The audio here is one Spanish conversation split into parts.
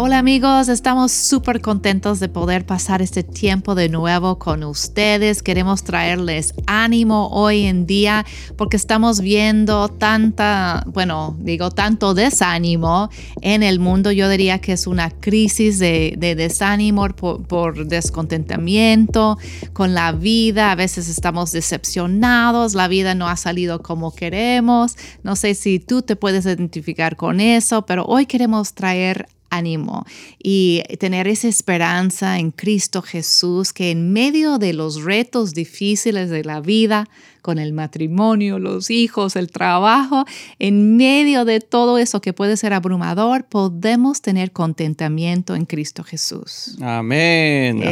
Hola amigos, estamos súper contentos de poder pasar este tiempo de nuevo con ustedes. Queremos traerles ánimo hoy en día porque estamos viendo tanta, bueno, digo, tanto desánimo en el mundo. Yo diría que es una crisis de, desánimo por, por descontentamiento con la vida. A veces estamos decepcionados, la vida no ha salido como queremos. No sé si tú te puedes identificar con eso, pero hoy queremos traer ánimo y tener esa esperanza en Cristo Jesús que en medio de los retos difíciles de la vida, con el matrimonio, los hijos, el trabajo, en medio de todo eso que puede ser abrumador, podemos tener contentamiento en Cristo Jesús. Amén.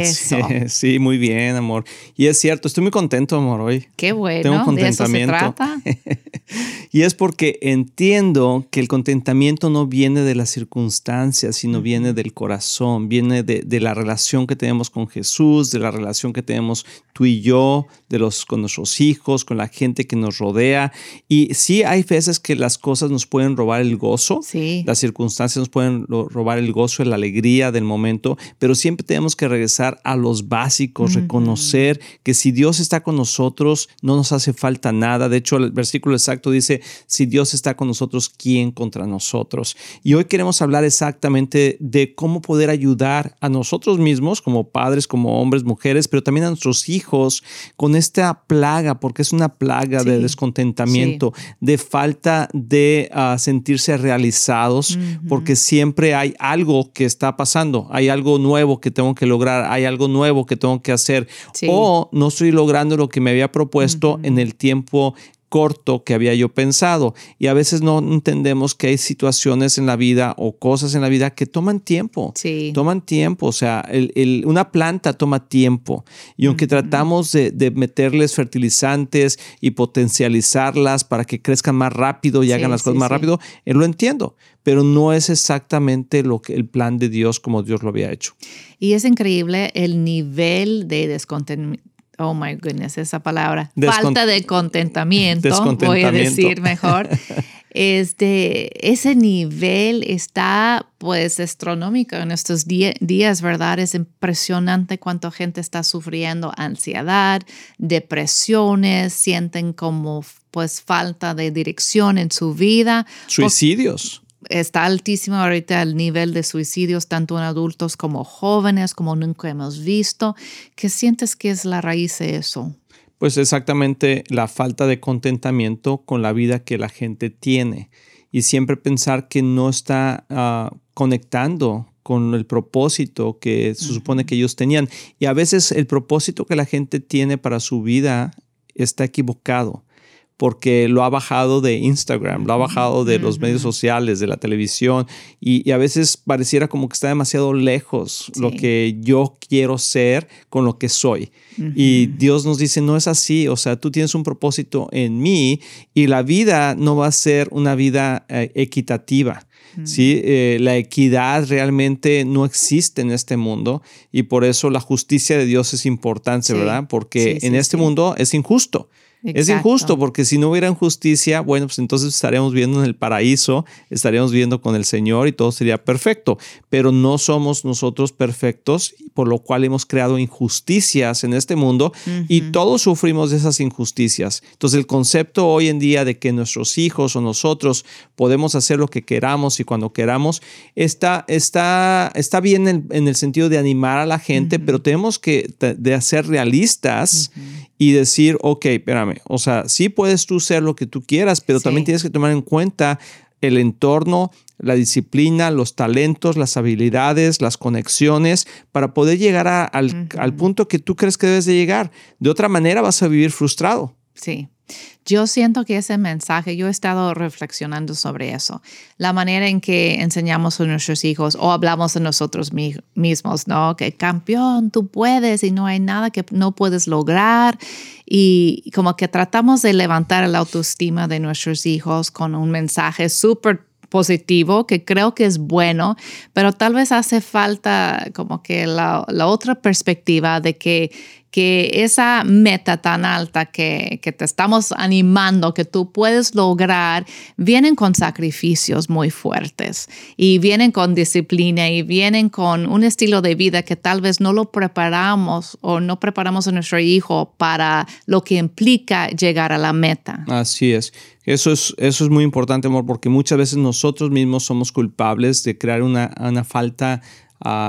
Sí, muy bien, amor. Y es cierto, estoy muy contento, amor, hoy. Qué bueno. Tengo contentamiento. ¿De eso se trata? y es porque entiendo que el contentamiento no viene de las circunstancias, sino viene del corazón, viene de, de la relación que tenemos con Jesús, de la relación que tenemos tú y yo, de los, con nuestros hijos, con la gente que nos rodea. Y sí hay veces que las cosas nos pueden robar el gozo, sí. las circunstancias nos pueden robar el gozo, la alegría del momento, pero siempre tenemos que regresar a los básicos, reconocer que si Dios está con nosotros, no nos hace falta nada. De hecho, el versículo exacto dice, si Dios está con nosotros, ¿quién contra nosotros? Y hoy queremos hablar exactamente de cómo poder ayudar a nosotros mismos como padres, como hombres, mujeres, pero también a nuestros hijos con esta plaga, porque es una plaga de descontentamiento, de falta de ah, sentirse realizados, porque siempre hay algo que está pasando, hay algo nuevo que tengo que lograr, hay algo nuevo que tengo que hacer, o no estoy logrando lo que me había propuesto en el tiempo corto que había yo pensado. Y a veces no entendemos que hay situaciones en la vida o cosas en la vida que toman tiempo. Sí. Toman tiempo. O sea, el, una planta toma tiempo. Y aunque tratamos de, meterles fertilizantes y potencializarlas para que crezcan más rápido y hagan las cosas más rápido, eh, lo entiendo. Pero no es exactamente lo que el plan de Dios como Dios lo había hecho. Y es increíble el nivel de descontentamiento oh my goodness, esa palabra, falta de contentamiento, voy a decir mejor. Este, ese nivel está pues astronómico en estos días, ¿verdad? Es impresionante cuánta gente está sufriendo ansiedad, depresiones, sienten como pues falta de dirección en su vida. Suicidios está altísimo ahorita el nivel de suicidios, tanto en adultos como jóvenes, como nunca hemos visto. ¿Qué sientes que es la raíz de eso? Pues exactamente la falta de contentamiento con la vida que la gente tiene y siempre pensar que no está ah, conectando con el propósito que se supone que ellos tenían. Y a veces el propósito que la gente tiene para su vida está equivocado porque lo ha bajado de Instagram, lo ha bajado de los medios sociales, de la televisión, y, a veces pareciera como que está demasiado lejos lo que yo quiero ser con lo que soy. Y Dios nos dice, no es así, o sea, tú tienes un propósito en mí y la vida no va a ser una vida eh, equitativa. ¿sí? Eh, la equidad realmente no existe en este mundo y por eso la justicia de Dios es importante, ¿verdad? Porque en este mundo es injusto. Es injusto porque si no hubiera injusticia, bueno, pues entonces estaríamos viendo en el paraíso, estaríamos viendo con el Señor y todo sería perfecto, pero no somos nosotros perfectos, por lo cual hemos creado injusticias en este mundo y todos sufrimos de esas injusticias. Entonces el concepto hoy en día de que nuestros hijos o nosotros podemos hacer lo que queramos y cuando queramos, está, está, está bien en, el sentido de animar a la gente, pero tenemos que de hacer realistas y decir, ok, espérame, o sea, sí puedes tú ser lo que tú quieras, pero también tienes que tomar en cuenta el entorno, la disciplina, los talentos, las habilidades, las conexiones, para poder llegar al, al punto que tú crees que debes de llegar. De otra manera vas a vivir frustrado. Sí. Yo siento que ese mensaje, yo he estado reflexionando sobre eso, la manera en que enseñamos a nuestros hijos o hablamos a nosotros mismos, ¿no? Que campeón, tú puedes y no hay nada que no puedes lograr y como que tratamos de levantar la autoestima de nuestros hijos con un mensaje súper positivo, que creo que es bueno, pero tal vez hace falta como que la, la otra perspectiva de que que esa meta tan alta que, te estamos animando, que tú puedes lograr, vienen con sacrificios muy fuertes y vienen con disciplina y vienen con un estilo de vida que tal vez no lo preparamos o no preparamos a nuestro hijo para lo que implica llegar a la meta. Así es. Eso es, eso es muy importante, amor, porque muchas veces nosotros mismos somos culpables de crear una, una falta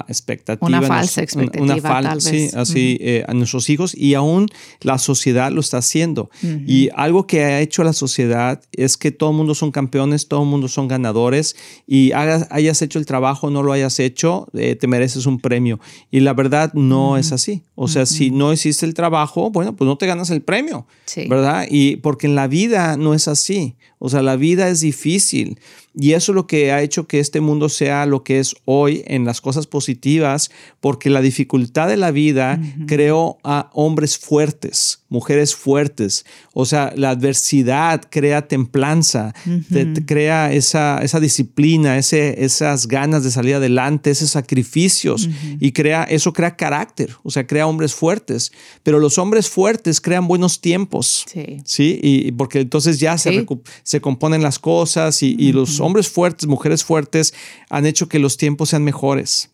expectativa. Una falsa expectativa. Una falsa, sí, así eh, a nuestros hijos y aún la sociedad lo está haciendo. Y algo que ha hecho la sociedad es que todo el mundo son campeones, todo el mundo son ganadores y hayas hecho el trabajo, no lo hayas hecho, eh, te mereces un premio. Y la verdad no es así. O sea, si no hiciste el trabajo, bueno, pues no te ganas el premio, ¿verdad? Y porque en la vida no es así. O sea, la vida es difícil. Y eso es lo que ha hecho que este mundo sea lo que es hoy en las cosas positivas, porque la dificultad de la vida creó a hombres fuertes, mujeres fuertes. O sea, la adversidad crea templanza, crea esa, esa disciplina, ese, esas ganas de salir adelante, esos sacrificios, y crea, eso crea carácter, o sea, crea hombres fuertes. Pero los hombres fuertes crean buenos tiempos. Sí. ¿sí? Y, porque entonces ya se, se componen las cosas y, y los hombres fuertes, mujeres fuertes han hecho que los tiempos sean mejores.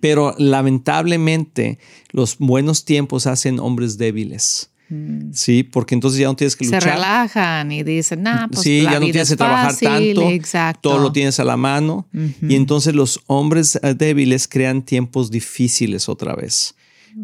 Pero lamentablemente los buenos tiempos hacen hombres débiles. Mm. Sí, porque entonces ya no tienes que luchar. Se relajan y dicen, nah, pues sí, ya no tienes que trabajar tanto. Exacto. Todo lo tienes a la mano. Y entonces los hombres eh, débiles crean tiempos difíciles otra vez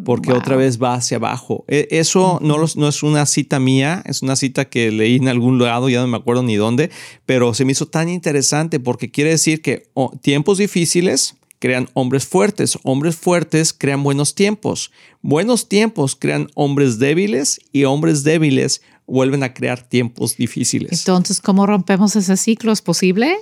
porque otra vez va hacia abajo. E, eso no, no, es una cita mía, es una cita que leí en algún lado, ya no me acuerdo ni dónde, pero se me hizo tan interesante porque quiere decir que tiempos difíciles crean hombres fuertes, hombres fuertes crean buenos tiempos, buenos tiempos crean hombres débiles y hombres débiles vuelven a crear tiempos difíciles. Entonces, ¿cómo rompemos ese ciclo? ¿Es posible?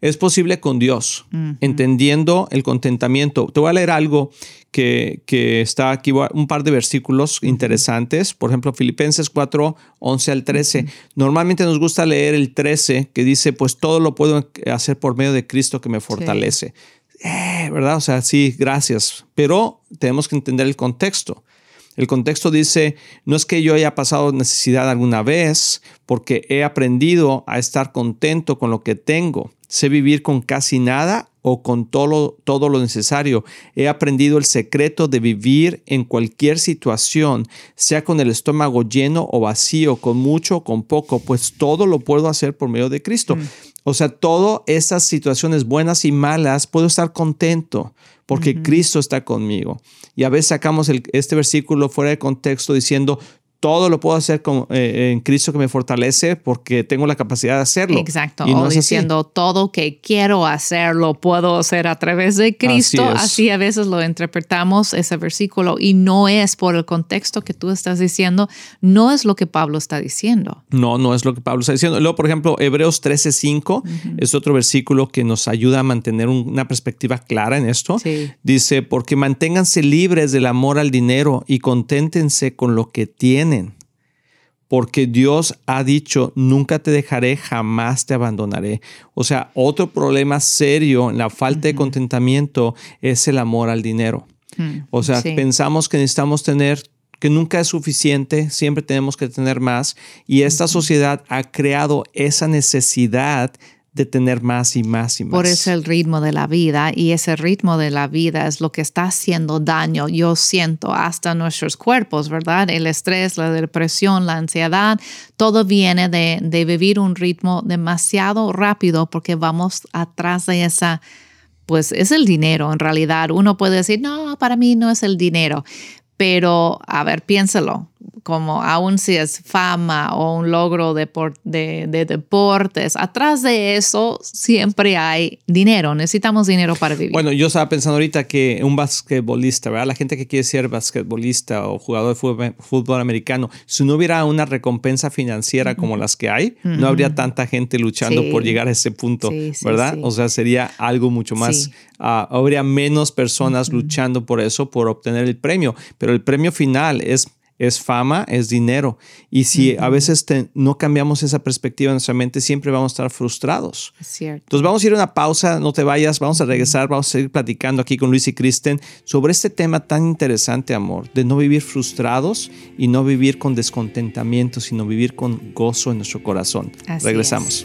Es posible con Dios, entendiendo el contentamiento. Te voy a leer algo que, está aquí, un par de versículos interesantes. Por ejemplo, Filipenses 4, 11 al 13. Normalmente nos gusta leer el 13, que dice, pues todo lo puedo hacer por medio de Cristo que me fortalece. Eh, ¿Verdad? O sea, sí, gracias. Pero tenemos que entender el contexto. El contexto dice, no es que yo haya pasado necesidad alguna vez, porque he aprendido a estar contento con lo que tengo sé vivir con casi nada o con todo, todo lo necesario. He aprendido el secreto de vivir en cualquier situación, sea con el estómago lleno o vacío, con mucho o con poco, pues todo lo puedo hacer por medio de Cristo. Mm. O sea, todas esas situaciones buenas y malas, puedo estar contento porque Cristo está conmigo. Y a veces sacamos este versículo fuera de contexto diciendo, todo lo puedo hacer con, eh, en Cristo que me fortalece porque tengo la capacidad de hacerlo. Exacto. o diciendo todo que quiero hacer lo puedo hacer a través de Cristo. Así, a veces lo interpretamos ese versículo y no es por el contexto que tú estás diciendo, no es lo que Pablo está diciendo. No, no es lo que Pablo está diciendo. Luego, por ejemplo, Hebreos 13:5 es otro versículo que nos ayuda a mantener una perspectiva clara en esto. Dice, porque manténganse libres del amor al dinero y conténtense con lo que tienen porque Dios ha dicho, nunca te dejaré, jamás te abandonaré. O sea, otro problema serio en la falta de contentamiento es el amor al dinero. Hmm, o sea, pensamos que necesitamos tener que nunca es suficiente, siempre tenemos que tener más y esta sociedad ha creado esa necesidad de tener más y más y más. Por eso el ritmo de la vida y ese ritmo de la vida es lo que está haciendo daño, yo siento, hasta nuestros cuerpos, ¿verdad? El estrés, la depresión, la ansiedad, todo viene de, de vivir un ritmo demasiado rápido porque vamos atrás de esa pues es el dinero en realidad. Uno puede decir, no, para mí no es el dinero, pero a ver, piénselo como aún si es fama o un logro de, de, deportes, atrás de eso siempre hay dinero, necesitamos dinero para vivir. Bueno, yo estaba pensando ahorita que un basquetbolista, ¿verdad? La gente que quiere ser basquetbolista o jugador de fútbol, americano, si no hubiera una recompensa financiera como las que hay, no habría tanta gente luchando por llegar a ese punto, ¿verdad? o sea, sería algo mucho más, ah, habría menos personas luchando por eso, por obtener el premio, pero el premio final es es fama, es dinero. Y si a veces no cambiamos esa perspectiva en nuestra mente, siempre vamos a estar frustrados. Es cierto. Entonces vamos a ir a una pausa, no te vayas, vamos a regresar, vamos a seguir platicando aquí con Luis y Kristen sobre este tema tan interesante, amor, de no vivir frustrados y no vivir con descontentamiento, sino vivir con gozo en nuestro corazón. Regresamos.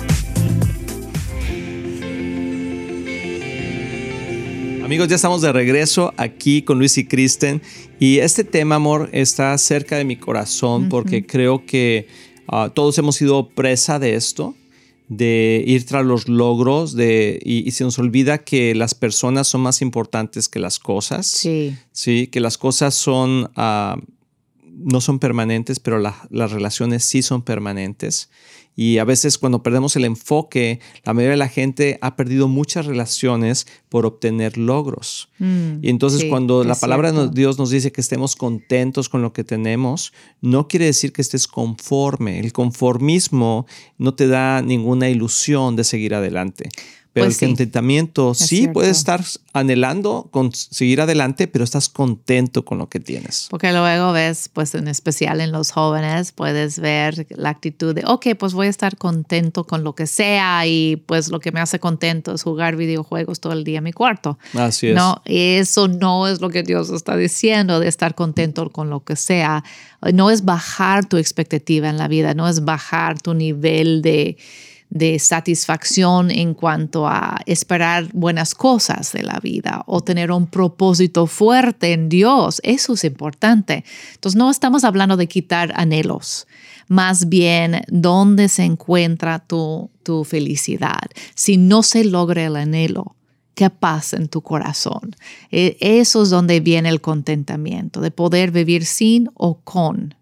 Amigos, ya estamos de regreso aquí con Luis y Kristen y este tema, amor, está cerca de mi corazón porque creo que ah, todos hemos sido presa de esto, de ir tras los logros de, y, se nos olvida que las personas son más importantes que las cosas. Sí. Sí, que las cosas son... Ah, no son permanentes, pero las relaciones sí son permanentes. Y a veces cuando perdemos el enfoque, la mayoría de la gente ha perdido muchas relaciones por obtener logros. Mm, y entonces cuando la palabra de Dios nos dice que estemos contentos con lo que tenemos, no quiere decir que estés conforme. El conformismo no te da ninguna ilusión de seguir adelante. Pero pues el contentamiento sí puedes estar anhelando con seguir adelante, pero estás contento con lo que tienes. Porque luego ves, pues en especial en los jóvenes, puedes ver la actitud de, ok, pues voy a estar contento con lo que sea y pues lo que me hace contento es jugar videojuegos todo el día en mi cuarto. Así es. No, eso no es lo que Dios está diciendo de estar contento con lo que sea. No es bajar tu expectativa en la vida, no es bajar tu nivel de de satisfacción en cuanto a esperar buenas cosas de la vida o tener un propósito fuerte en Dios. Eso es importante. Entonces no estamos hablando de quitar anhelos, más bien dónde se encuentra tu, tu felicidad. Si no se logra el anhelo, ¿qué pasa en tu corazón? E, eso es donde viene el contentamiento, de poder vivir sin o con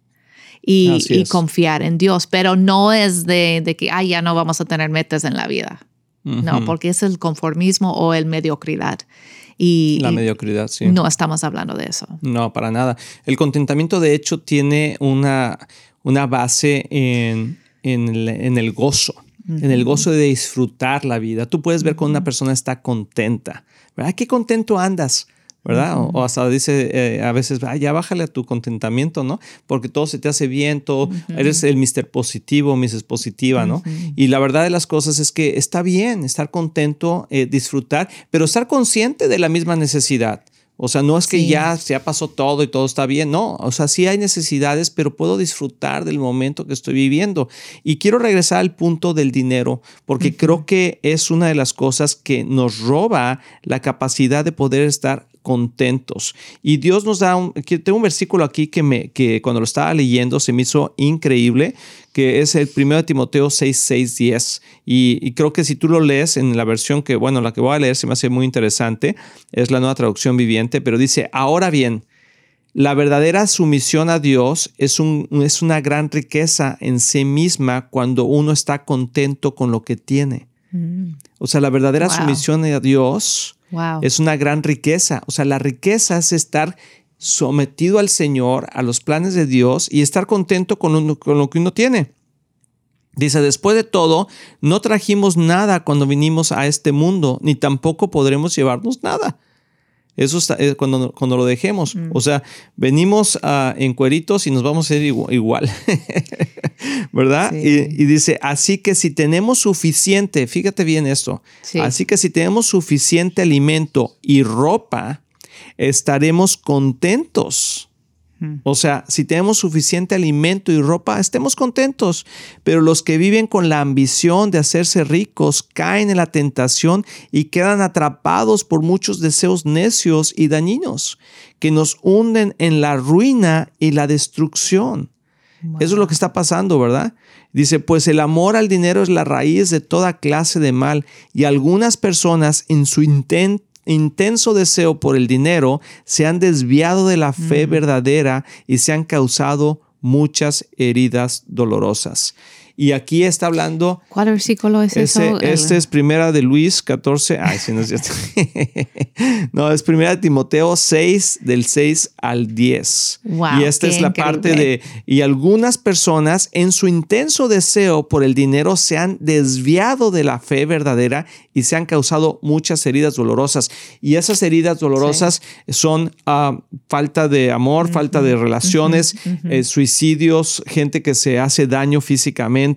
y, confiar en Dios, pero no es de, que, ay, ya no vamos a tener metas en la vida. No, porque es el conformismo o el mediocridad. Y, la mediocridad, sí. No estamos hablando de eso. No, para nada. El contentamiento, de hecho, tiene una, una base en, en, el, gozo, en el gozo de disfrutar la vida. Tú puedes ver cuando una persona está contenta. ¿Verdad? ¿Qué contento andas? ¿Verdad? o, hasta dice eh, a veces, ya bájale a tu contentamiento, ¿no? Porque todo se te hace bien, todo, eres el mister positivo, Mrs. Positiva, ¿no? Y la verdad de las cosas es que está bien estar contento, eh, disfrutar, pero estar consciente de la misma necesidad. O sea, no es que ya, ya pasó todo y todo está bien, no, o sea, sí hay necesidades, pero puedo disfrutar del momento que estoy viviendo. Y quiero regresar al punto del dinero, porque creo que es una de las cosas que nos roba la capacidad de poder estar contentos. Y Dios nos da un, tengo un versículo aquí que, me, que cuando lo estaba leyendo se me hizo increíble, que es el 1 Timoteo 6, 6, 10. Y, creo que si tú lo lees en la versión que, bueno, la que voy a leer se me hace muy interesante, es la nueva traducción viviente, pero dice, ahora bien, la verdadera sumisión a Dios es, un, es una gran riqueza en sí misma cuando uno está contento con lo que tiene. Mm. O sea, la verdadera sumisión a Dios es una gran riqueza. O sea, la riqueza es estar sometido al Señor, a los planes de Dios y estar contento con, con lo que uno tiene. Dice, después de todo, no trajimos nada cuando vinimos a este mundo, ni tampoco podremos llevarnos nada. Eso está eh, cuando, cuando lo dejemos. Mm. O sea, venimos en cueritos y nos vamos a ir igual. ¿Verdad? Y, dice, así que si tenemos suficiente, fíjate bien esto, así que si tenemos suficiente alimento y ropa, estaremos contentos. O sea, si tenemos suficiente alimento y ropa, estemos contentos. Pero los que viven con la ambición de hacerse ricos caen en la tentación y quedan atrapados por muchos deseos necios y dañinos que nos hunden en la ruina y la destrucción. Eso es lo que está pasando, ¿verdad? Dice, pues el amor al dinero es la raíz de toda clase de mal y algunas personas en su intento intenso deseo por el dinero se han desviado de la fe verdadera y se han causado muchas heridas dolorosas. Y aquí está hablando. ¿Cuál versículo es ese, eso? Este es primera de Luis 14. Ay, sí, no es cierto. no, es primera de Timoteo 6, del 6 al 10. y esta es la parte de. Y algunas personas, en su intenso deseo por el dinero, se han desviado de la fe verdadera y se han causado muchas heridas dolorosas. Y esas heridas dolorosas son ah, falta de amor, falta de relaciones, eh, suicidios, gente que se hace daño físicamente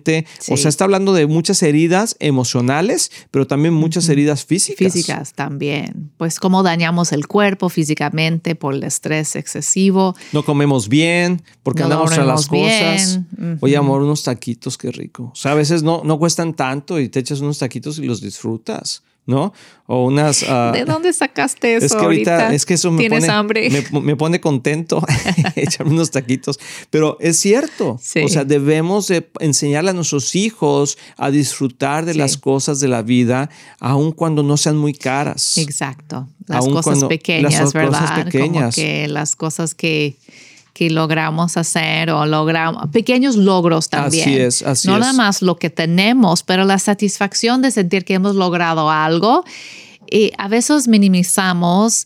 o sea, está hablando de muchas heridas emocionales, pero también muchas heridas físicas. Físicas también. Pues cómo dañamos el cuerpo físicamente por el estrés excesivo. No comemos bien porque andamos a las cosas. Oye, amor, unos taquitos, qué rico. O sea, a veces no, no cuestan tanto y te echas unos taquitos y los disfrutas. ¿No? O unas... Ah, ¿De dónde sacaste eso? Es que ahorita, es que eso me ¿Tienes pone, hambre? Me, pone contento echarme unos taquitos, pero es cierto, o sea, debemos de enseñarle a nuestros hijos a disfrutar de las cosas de la vida, aun cuando no sean muy caras. Exacto, las cosas pequeñas, las ¿verdad? Cosas pequeñas. Como que las cosas que que logramos hacer o logramos pequeños logros también. Así es, así no nada más lo que tenemos, pero la satisfacción de sentir que hemos logrado algo. Y a veces minimizamos,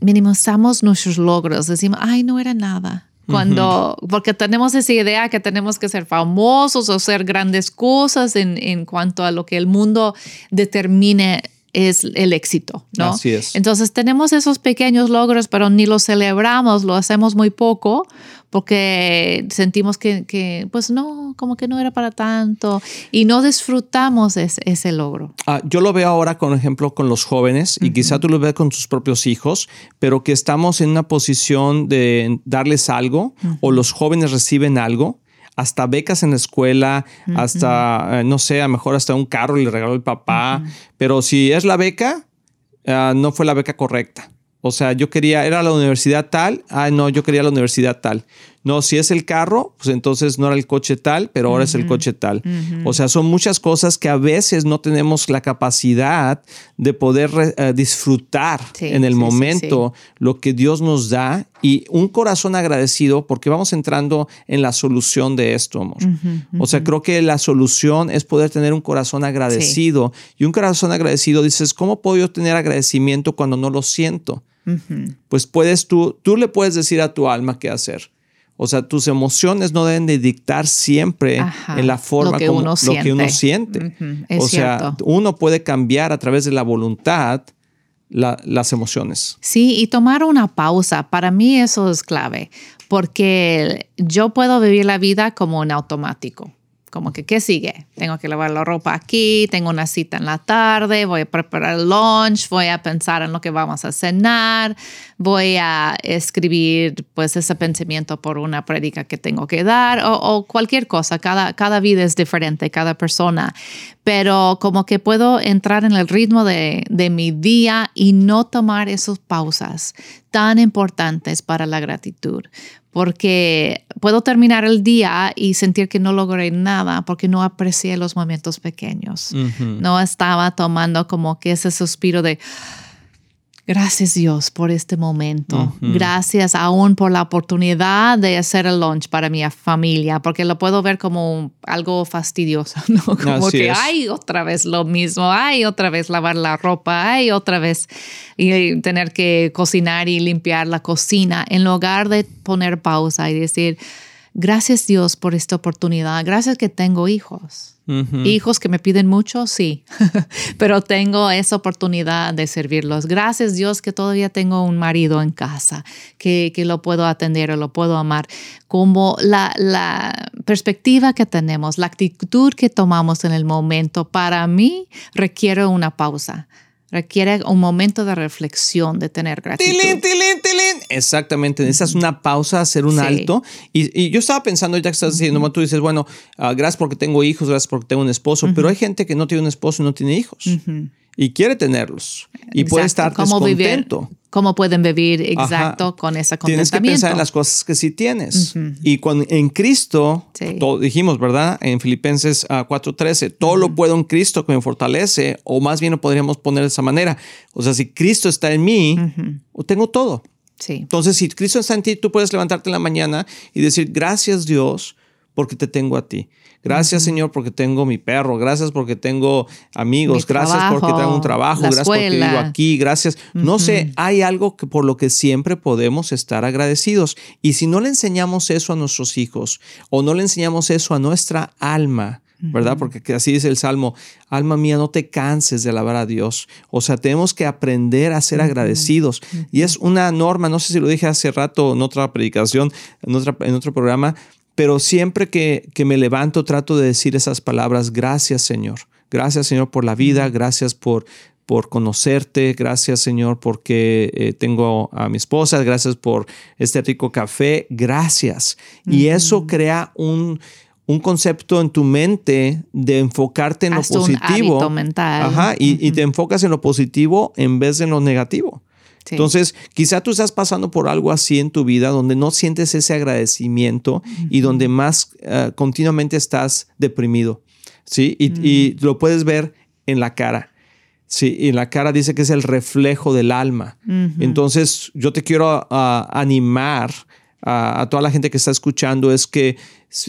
minimizamos nuestros logros. Decimos, ay, no era nada. Cuando, porque tenemos esa idea que tenemos que ser famosos o ser grandes cosas en, en cuanto a lo que el mundo determine es el éxito, ¿no? Así es. Entonces tenemos esos pequeños logros, pero ni los celebramos, lo hacemos muy poco porque sentimos que, pues no, como que no era para tanto y no disfrutamos ese, logro. Ah, yo lo veo ahora, por ejemplo, con los jóvenes y quizá tú lo veas con tus propios hijos, pero que estamos en una posición de darles algo o los jóvenes reciben algo hasta becas en la escuela, hasta, eh, no sé, a lo mejor hasta un carro le regaló el papá, pero si es la beca, ah, no fue la beca correcta. O sea, yo quería, era la universidad tal, ah, no, yo quería la universidad tal. No, si es el carro, pues entonces no era el coche tal, pero ahora es el coche tal. O sea, son muchas cosas que a veces no tenemos la capacidad de poder eh, disfrutar en el momento lo que Dios nos da y un corazón agradecido porque vamos entrando en la solución de esto, amor. O sea, creo que la solución es poder tener un corazón agradecido y un corazón agradecido dices, ¿cómo puedo yo tener agradecimiento cuando no lo siento? Pues puedes tú, tú le puedes decir a tu alma qué hacer. O sea, tus emociones no deben de dictar siempre en la forma como uno lo que uno siente. o sea, uno puede cambiar a través de la voluntad las emociones. Sí, y tomar una pausa, para mí eso es clave, porque yo puedo vivir la vida como en automático como que, ¿qué sigue? Tengo que lavar la ropa aquí, tengo una cita en la tarde, voy a preparar el lunch, voy a pensar en lo que vamos a cenar, voy a escribir pues ese pensamiento por una prédica que tengo que dar o, cualquier cosa. Cada, cada vida es diferente, cada persona. Pero como que puedo entrar en el ritmo de, de mi día y no tomar esas pausas tan importantes para la gratitud porque puedo terminar el día y sentir que no logré nada porque no aprecié los momentos pequeños. No estaba tomando como que ese suspiro de Gracias Dios por este momento. Gracias aún por la oportunidad de hacer el lunch para mi familia, porque lo puedo ver como algo fastidioso, ¿no? Como que hay otra vez lo mismo, hay otra vez lavar la ropa, hay otra vez y tener que cocinar y limpiar la cocina, en lugar de poner pausa y decir, gracias Dios por esta oportunidad, gracias que tengo hijos. Hijos que me piden mucho, sí, pero tengo esa oportunidad de servirlos. Gracias Dios que todavía tengo un marido en casa, que, que lo puedo atender o lo puedo amar. Como la, la perspectiva que tenemos, la actitud que tomamos en el momento, para mí requiere una pausa requiere un momento de reflexión, de tener gratitud. ¡Tilín, tilín, tilín! Exactamente, necesitas una pausa, hacer un alto. Y, yo estaba pensando, ya que estás diciendo, tú dices, bueno, ah, gracias porque tengo hijos, gracias porque tengo un esposo, pero hay gente que no tiene un esposo y no tiene hijos y quiere tenerlos y puede estar ¿Cómo descontento. ¿Cómo pueden vivir exacto con esa contentamiento? Tienes que pensar en las cosas que sí tienes. Y cuando en Cristo, dijimos, ¿verdad? En Filipenses 4:13, ah, todo lo puedo en Cristo que me fortalece, o más bien lo podríamos poner de esa manera. O sea, si Cristo está en mí, tengo todo. Sí. Entonces, si Cristo está en ti, tú puedes levantarte en la mañana y decir, gracias Dios porque te tengo a ti. Gracias, Señor, porque tengo mi perro. Gracias porque tengo amigos. gracias porque tengo un trabajo. Gracias porque vivo aquí. Gracias. No sé, hay algo que por lo que siempre podemos estar agradecidos. Y si no le enseñamos eso a nuestros hijos o no le enseñamos eso a nuestra alma, ¿verdad? Porque así dice el Salmo, alma mía, no te canses de alabar a Dios. O sea, tenemos que aprender a ser agradecidos. Y es una norma, no sé si lo dije hace rato en otra predicación, en, otra, en otro programa, pero siempre que, me levanto trato de decir esas palabras, gracias Señor, gracias Señor por la vida, gracias por, por conocerte, gracias Señor porque eh, tengo a mi esposa, gracias por este rico café, gracias. Y eso crea un, concepto en tu mente de enfocarte en lo positivo. mental. Ajá, y, y, te enfocas en lo positivo en vez de en lo negativo. Entonces, quizá tú estás pasando por algo así en tu vida donde no sientes ese agradecimiento y donde más eh, continuamente estás deprimido, ¿sí? Y, lo puedes ver en la cara. Sí, y en la cara dice que es el reflejo del alma. Entonces, yo te quiero ah, animar a, toda la gente que está escuchando es que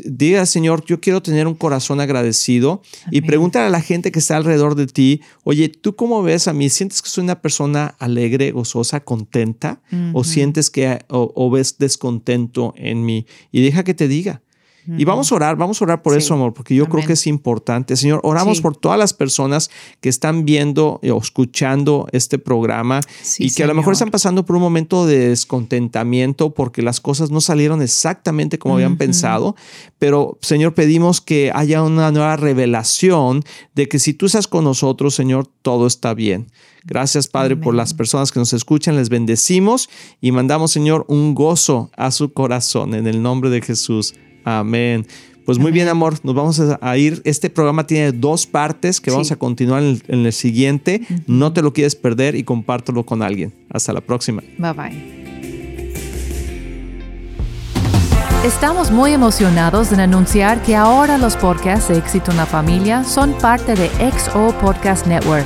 diga, Señor, yo quiero tener un corazón agradecido y pregúntale a la gente que está alrededor de ti, oye, ¿tú cómo ves a mí? ¿Sientes que soy una persona alegre, gozosa, contenta? ¿O sientes que o ves descontento en mí? Y deja que te diga. Y vamos a orar, vamos a orar por eso, amor, porque yo creo que es importante. Señor, oramos por todas las personas que están viendo o escuchando este programa y que a lo mejor están pasando por un momento de descontentamiento porque las cosas no salieron exactamente como habían pensado. Pero, Señor, pedimos que haya una nueva revelación de que si tú estás con nosotros, Señor, todo está bien. Gracias, Padre, por las personas que nos escuchan. Les bendecimos y mandamos, Señor, un gozo a su corazón en el nombre de Jesús. Amén. Pues muy bien, amor, nos vamos a ir. Este programa tiene dos partes que vamos a continuar en el, siguiente. No te lo quieres perder y compártelo con alguien. Hasta la próxima. Bye bye. Estamos muy emocionados en anunciar que ahora los podcasts de Éxito en la Familia son parte de XO Podcast Network